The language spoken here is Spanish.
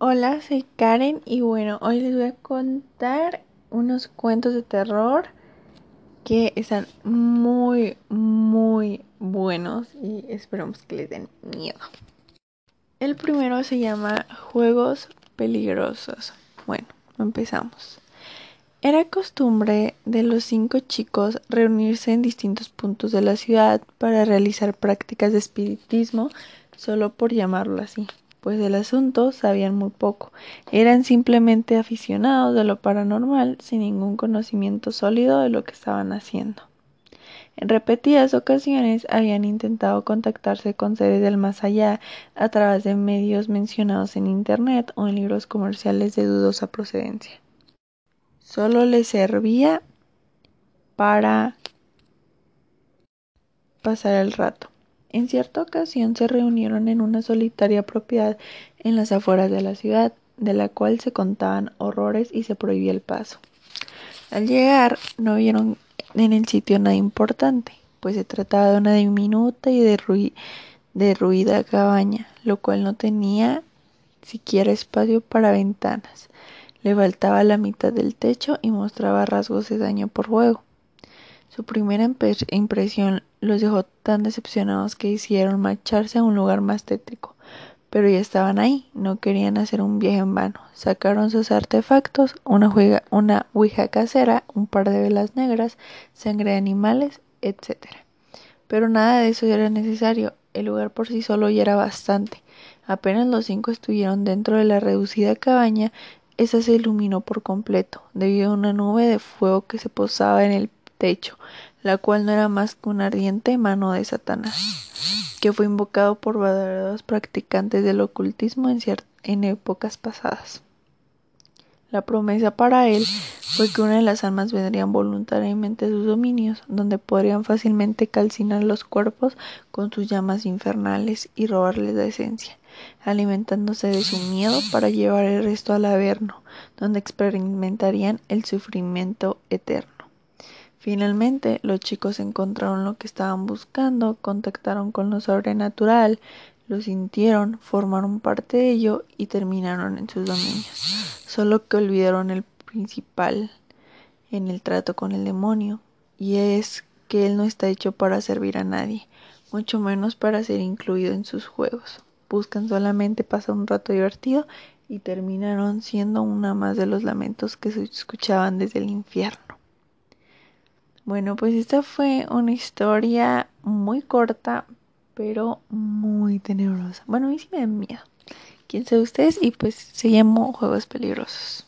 Hola, soy Karen y bueno, hoy les voy a contar unos cuentos de terror que están muy, muy buenos y esperamos que les den miedo. El primero se llama Juegos Peligrosos. Bueno, empezamos. Era costumbre de los cinco chicos reunirse en distintos puntos de la ciudad para realizar prácticas de espiritismo, solo por llamarlo así pues del asunto sabían muy poco. Eran simplemente aficionados de lo paranormal sin ningún conocimiento sólido de lo que estaban haciendo. En repetidas ocasiones habían intentado contactarse con seres del más allá a través de medios mencionados en Internet o en libros comerciales de dudosa procedencia. Solo les servía para pasar el rato. En cierta ocasión se reunieron en una solitaria propiedad en las afueras de la ciudad, de la cual se contaban horrores y se prohibía el paso. Al llegar no vieron en el sitio nada importante, pues se trataba de una diminuta y derruida cabaña, lo cual no tenía siquiera espacio para ventanas. Le faltaba la mitad del techo y mostraba rasgos de daño por fuego. Su primera impresión los dejó tan decepcionados que hicieron marcharse a un lugar más tétrico. Pero ya estaban ahí, no querían hacer un viaje en vano. Sacaron sus artefactos, una, una ouija casera, un par de velas negras, sangre de animales, etc. Pero nada de eso era necesario, el lugar por sí solo ya era bastante. Apenas los cinco estuvieron dentro de la reducida cabaña, esa se iluminó por completo, debido a una nube de fuego que se posaba en el techo, la cual no era más que una ardiente mano de Satanás, que fue invocado por verdaderos practicantes del ocultismo en, épocas pasadas. La promesa para él fue que una de las almas vendrían voluntariamente a sus dominios, donde podrían fácilmente calcinar los cuerpos con sus llamas infernales y robarles la esencia, alimentándose de su miedo para llevar el resto al Averno, donde experimentarían el sufrimiento eterno. Finalmente, los chicos encontraron lo que estaban buscando, contactaron con lo sobrenatural, lo sintieron, formaron parte de ello y terminaron en sus dominios. Solo que olvidaron el principal en el trato con el demonio, y es que él no está hecho para servir a nadie, mucho menos para ser incluido en sus juegos. Buscan solamente pasar un rato divertido y terminaron siendo una más de los lamentos que se escuchaban desde el infierno. Bueno, pues esta fue una historia muy corta, pero muy tenebrosa. Bueno, a mí sí me da miedo. Quién sabe ustedes, y pues se llamó Juegos Peligrosos.